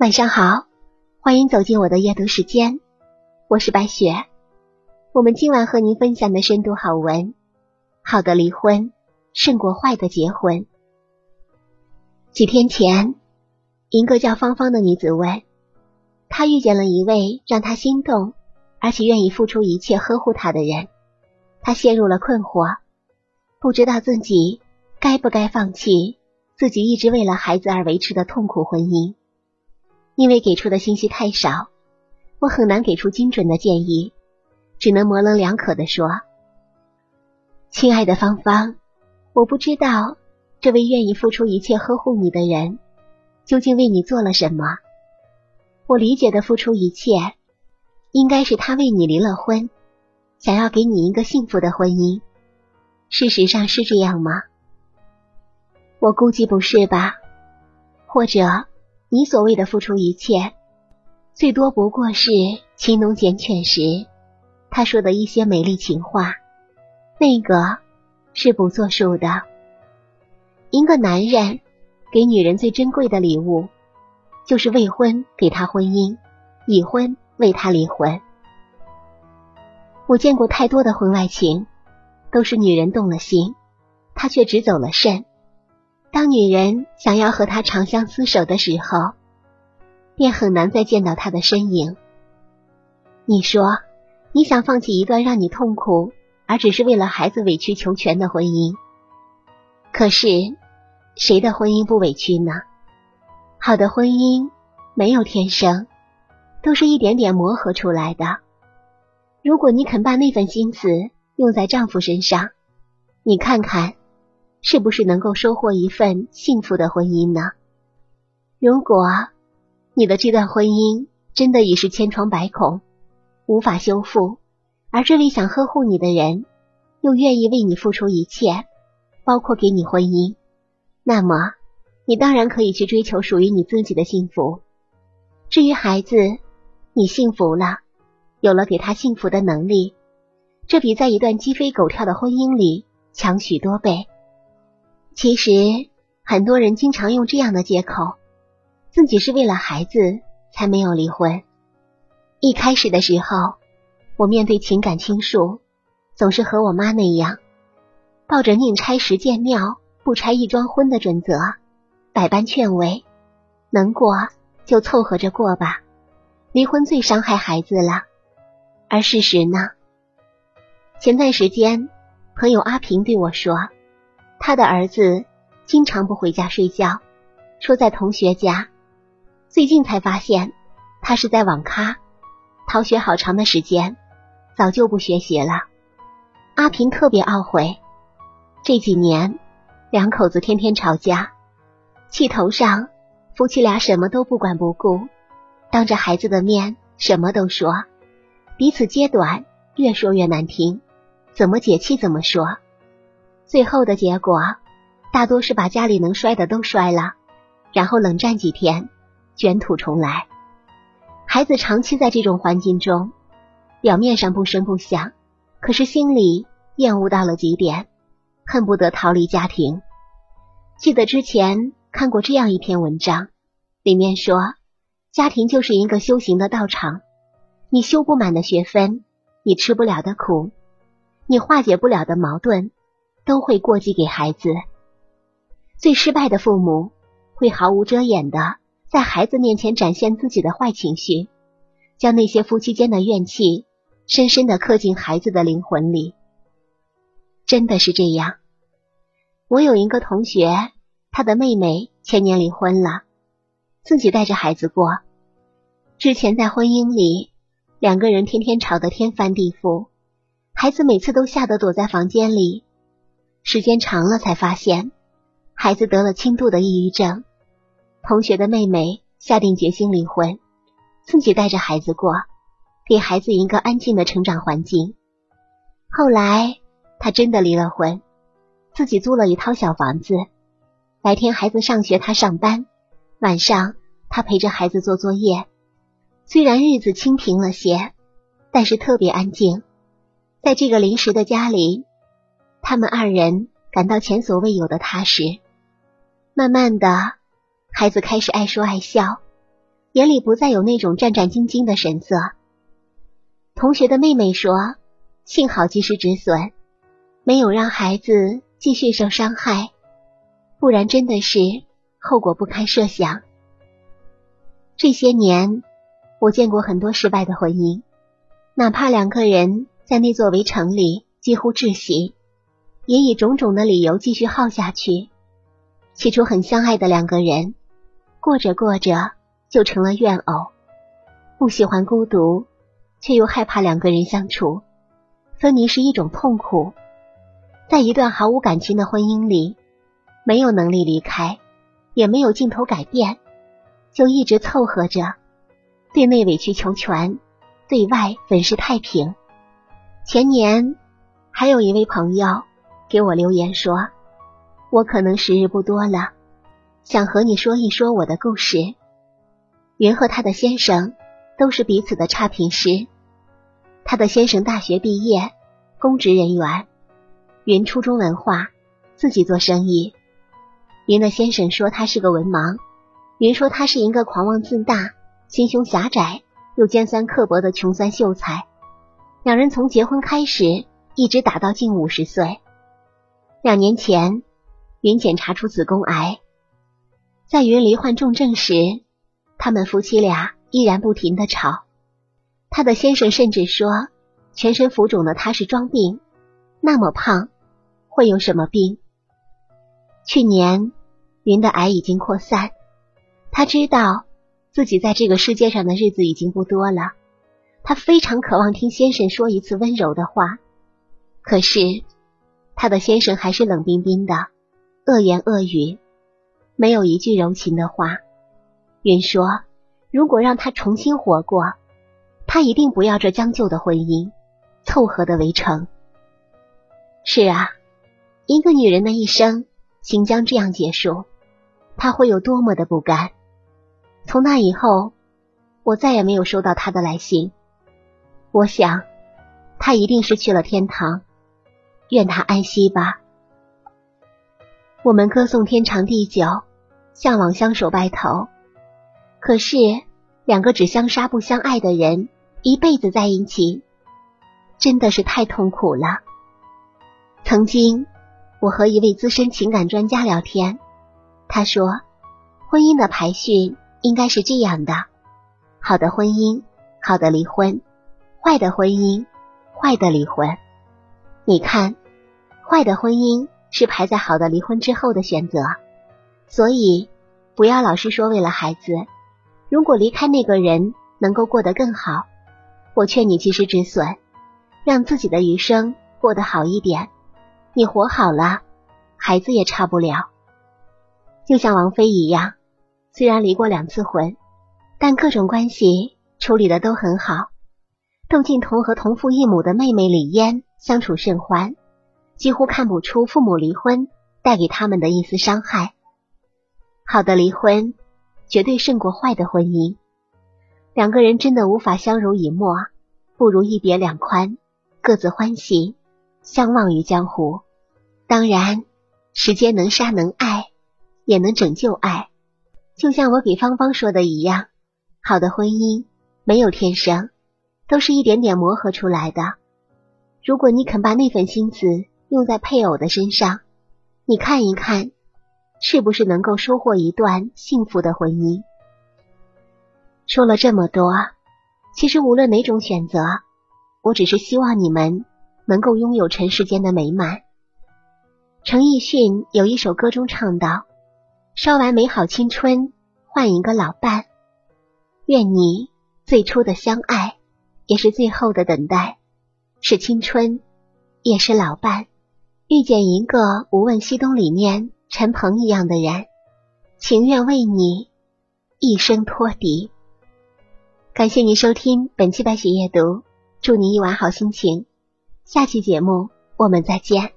晚上好，欢迎走进我的阅读时间，我是白雪。我们今晚和您分享的深度好文：好的离婚胜过坏的结婚。几天前，一个叫芳芳的女子问，她遇见了一位让她心动，而且愿意付出一切呵护她的人，她陷入了困惑，不知道自己该不该放弃自己一直为了孩子而维持的痛苦婚姻。因为给出的信息太少，我很难给出精准的建议，只能模棱两可的说：“亲爱的芳芳，我不知道这位愿意付出一切呵护你的人究竟为你做了什么。我理解的付出一切，应该是他为你离了婚，想要给你一个幸福的婚姻。事实上是这样吗？我估计不是吧，或者……”你所谓的付出一切，最多不过是情浓缱绻时他说的一些美丽情话，那个是不作数的。一个男人给女人最珍贵的礼物，就是未婚给他婚姻，已婚为他离婚。我见过太多的婚外情，都是女人动了心，他却只走了肾。当女人想要和他长相厮守的时候，便很难再见到他的身影。你说，你想放弃一段让你痛苦，而只是为了孩子委曲求全的婚姻？可是，谁的婚姻不委屈呢？好的婚姻没有天生，都是一点点磨合出来的。如果你肯把那份心思用在丈夫身上，你看看。是不是能够收获一份幸福的婚姻呢？如果你的这段婚姻真的已是千疮百孔，无法修复，而这位想呵护你的人又愿意为你付出一切，包括给你婚姻，那么你当然可以去追求属于你自己的幸福。至于孩子，你幸福了，有了给他幸福的能力，这比在一段鸡飞狗跳的婚姻里强许多倍。其实，很多人经常用这样的借口，自己是为了孩子才没有离婚。一开始的时候，我面对情感倾诉，总是和我妈那样，抱着宁拆十间庙，不拆一桩婚的准则，百般劝慰，能过就凑合着过吧。离婚最伤害孩子了。而事实呢？前段时间，朋友阿平对我说。他的儿子经常不回家睡觉，说在同学家。最近才发现他是在网咖逃学好长的时间，早就不学习了。阿平特别懊悔，这几年两口子天天吵架，气头上夫妻俩什么都不管不顾，当着孩子的面什么都说，彼此揭短，越说越难听，怎么解气怎么说。最后的结果，大多是把家里能摔的都摔了，然后冷战几天，卷土重来。孩子长期在这种环境中，表面上不声不响，可是心里厌恶到了极点，恨不得逃离家庭。记得之前看过这样一篇文章，里面说，家庭就是一个修行的道场，你修不满的学分，你吃不了的苦，你化解不了的矛盾。都会过继给孩子。最失败的父母会毫无遮掩的在孩子面前展现自己的坏情绪，将那些夫妻间的怨气深深的刻进孩子的灵魂里。真的是这样。我有一个同学，他的妹妹前年离婚了，自己带着孩子过。之前在婚姻里，两个人天天吵得天翻地覆，孩子每次都吓得躲在房间里。时间长了，才发现孩子得了轻度的抑郁症。同学的妹妹下定决心离婚，自己带着孩子过，给孩子一个安静的成长环境。后来，他真的离了婚，自己租了一套小房子。白天孩子上学，他上班；晚上他陪着孩子做作业。虽然日子清贫了些，但是特别安静。在这个临时的家里。他们二人感到前所未有的踏实。慢慢的，孩子开始爱说爱笑，眼里不再有那种战战兢兢的神色。同学的妹妹说：“幸好及时止损，没有让孩子继续受伤害，不然真的是后果不堪设想。”这些年，我见过很多失败的婚姻，哪怕两个人在那座围城里几乎窒息，也以种种的理由继续耗下去。起初很相爱的两个人，过着过着就成了怨偶。不喜欢孤独，却又害怕两个人相处，分明是一种痛苦。在一段毫无感情的婚姻里，没有能力离开，也没有劲头改变。就一直凑合着，对内委曲求全，对外粉饰太平。前年还有一位朋友给我留言说：“我可能时日不多了，想和你说一说我的故事。”云和他的先生都是彼此的差评师。他的先生大学毕业，公职人员；云初中文化，自己做生意。云的先生说他是个文盲。云说他是一个狂妄自大、心胸狭窄又尖酸刻薄的穷酸秀才。两人从结婚开始一直打到近五十岁。两年前，云检查出子宫癌，在云罹患重症时，他们夫妻俩依然不停的吵。他的先生甚至说，全身浮肿的他是装病，那么胖会有什么病？去年，云的癌已经扩散。他知道自己在这个世界上的日子已经不多了，他非常渴望听先生说一次温柔的话，可是他的先生还是冷冰冰的，恶言恶语，没有一句柔情的话。云说：“如果让他重新活过，他一定不要这将就的婚姻，凑合的围城。”是啊，一个女人的一生，请将这样结束，她会有多么的不甘。从那以后，我再也没有收到他的来信。我想，他一定是去了天堂，愿他安息吧。我们歌颂天长地久，向往相守白头。可是，两个只相杀不相爱的人，一辈子在一起，真的是太痛苦了。曾经，我和一位资深情感专家聊天，他说，婚姻的排序。应该是这样的：好的婚姻，好的离婚；坏的婚姻，坏的离婚。你看，坏的婚姻是排在好的离婚之后的选择。所以，不要老是说为了孩子，如果离开那个人能够过得更好，我劝你及时止损，让自己的余生过得好一点。你活好了，孩子也差不了。就像王菲一样。虽然离过两次婚，但各种关系处理的都很好。窦靖童和同父异母的妹妹李嫣相处甚欢，几乎看不出父母离婚带给他们的一丝伤害。好的离婚绝对胜过坏的婚姻。两个人真的无法相濡以沫，不如一别两宽，各自欢喜，相忘于江湖。当然，时间能杀能爱，也能拯救爱。就像我给芳芳说的一样，好的婚姻没有天生，都是一点点磨合出来的。如果你肯把那份心思用在配偶的身上，你看一看，是不是能够收获一段幸福的婚姻？说了这么多，其实无论哪种选择，我只是希望你们能够拥有尘世间的美满。陈奕迅有一首歌中唱道。烧完美好青春，换一个老伴。愿你最初的相爱，也是最后的等待，是青春，也是老伴。遇见一个无问西东里面陈鹏一样的人，情愿为你一生托底。感谢您收听本期白雪夜读，祝你一晚好心情。下期节目我们再见。